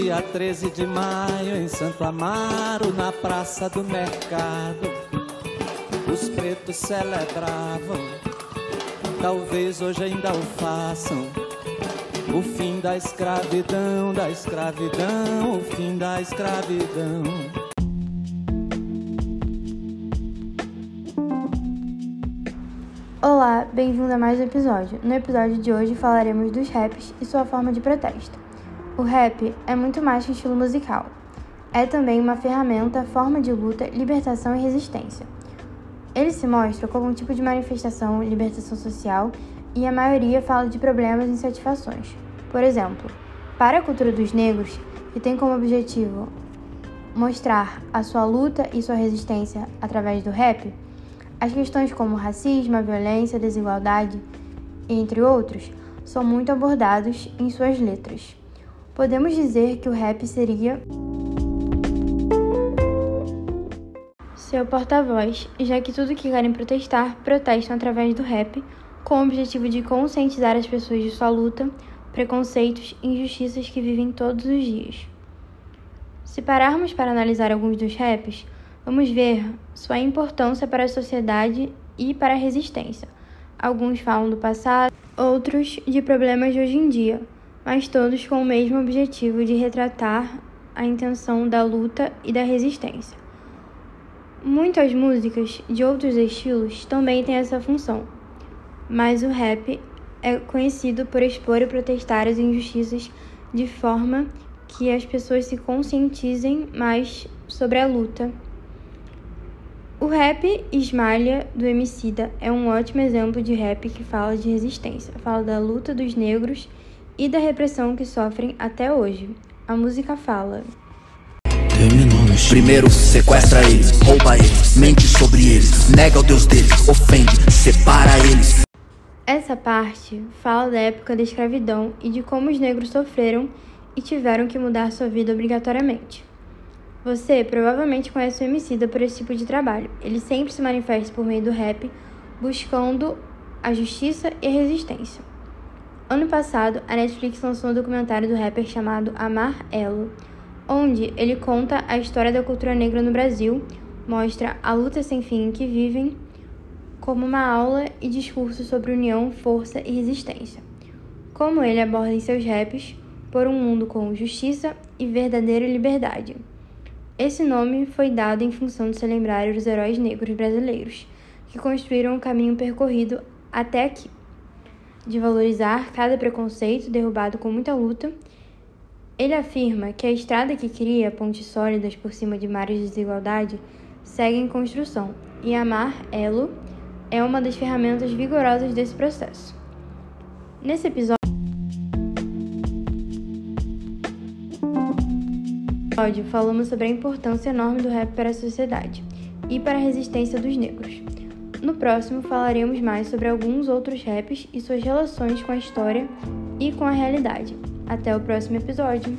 dia 13 de maio, em Santo Amaro, na Praça do Mercado, os pretos celebravam, talvez hoje ainda o façam. O fim da escravidão, da escravidão, o fim da escravidão. Olá, bem-vindo a mais um episódio. No episódio de hoje falaremos dos raps e sua forma de protesto. O rap é muito mais que um estilo musical. É também uma ferramenta, forma de luta, libertação e resistência. Ele se mostra como um tipo de manifestação, libertação social e a maioria fala de problemas e insatisfações. Por exemplo, para a cultura dos negros, que tem como objetivo mostrar a sua luta e sua resistência através do rap, as questões como racismo, a violência, a desigualdade, entre outros, são muito abordados em suas letras. Podemos dizer que o rap seria seu porta-voz, já que tudo que querem protestar, protestam através do rap, com o objetivo de conscientizar as pessoas de sua luta, preconceitos e injustiças que vivem todos os dias. Se pararmos para analisar alguns dos raps, vamos ver sua importância para a sociedade e para a resistência. Alguns falam do passado, outros de problemas de hoje em dia, mas todos com o mesmo objetivo de retratar a intenção da luta e da resistência. Muitas músicas de outros estilos também têm essa função, mas o rap é conhecido por expor e protestar as injustiças de forma que as pessoas se conscientizem mais sobre a luta o rap Esmalha do Emicida é um ótimo exemplo de rap que fala de resistência, fala da luta dos negros e da repressão que sofrem até hoje. A música fala: Primeiro sequestra eles, rouba eles, mente sobre eles, nega o Deus deles, ofende, separa eles. Essa parte fala da época da escravidão e de como os negros sofreram e tiveram que mudar sua vida obrigatoriamente. Você provavelmente conhece o Emicida por esse tipo de trabalho. Ele sempre se manifesta por meio do rap, buscando a justiça e a resistência. Ano passado, a Netflix lançou um documentário do rapper chamado Amar Elo, onde ele conta a história da cultura negra no Brasil, mostra a luta sem fim que vivem, como uma aula e discurso sobre união, força e resistência. Como ele aborda em seus raps por um mundo com justiça e verdadeira liberdade. Esse nome foi dado em função de celebrar os heróis negros brasileiros que construíram o caminho percorrido até aqui, de valorizar cada preconceito derrubado com muita luta. Ele afirma que a estrada que cria pontes sólidas por cima de mares de desigualdade segue em construção e amar elo é uma das ferramentas vigorosas desse processo. Nesse episódio, falamos sobre a importância enorme do rap para a sociedade e para a resistência dos negros. No próximo, falaremos mais sobre alguns outros raps e suas relações com a história e com a realidade. Até o próximo episódio!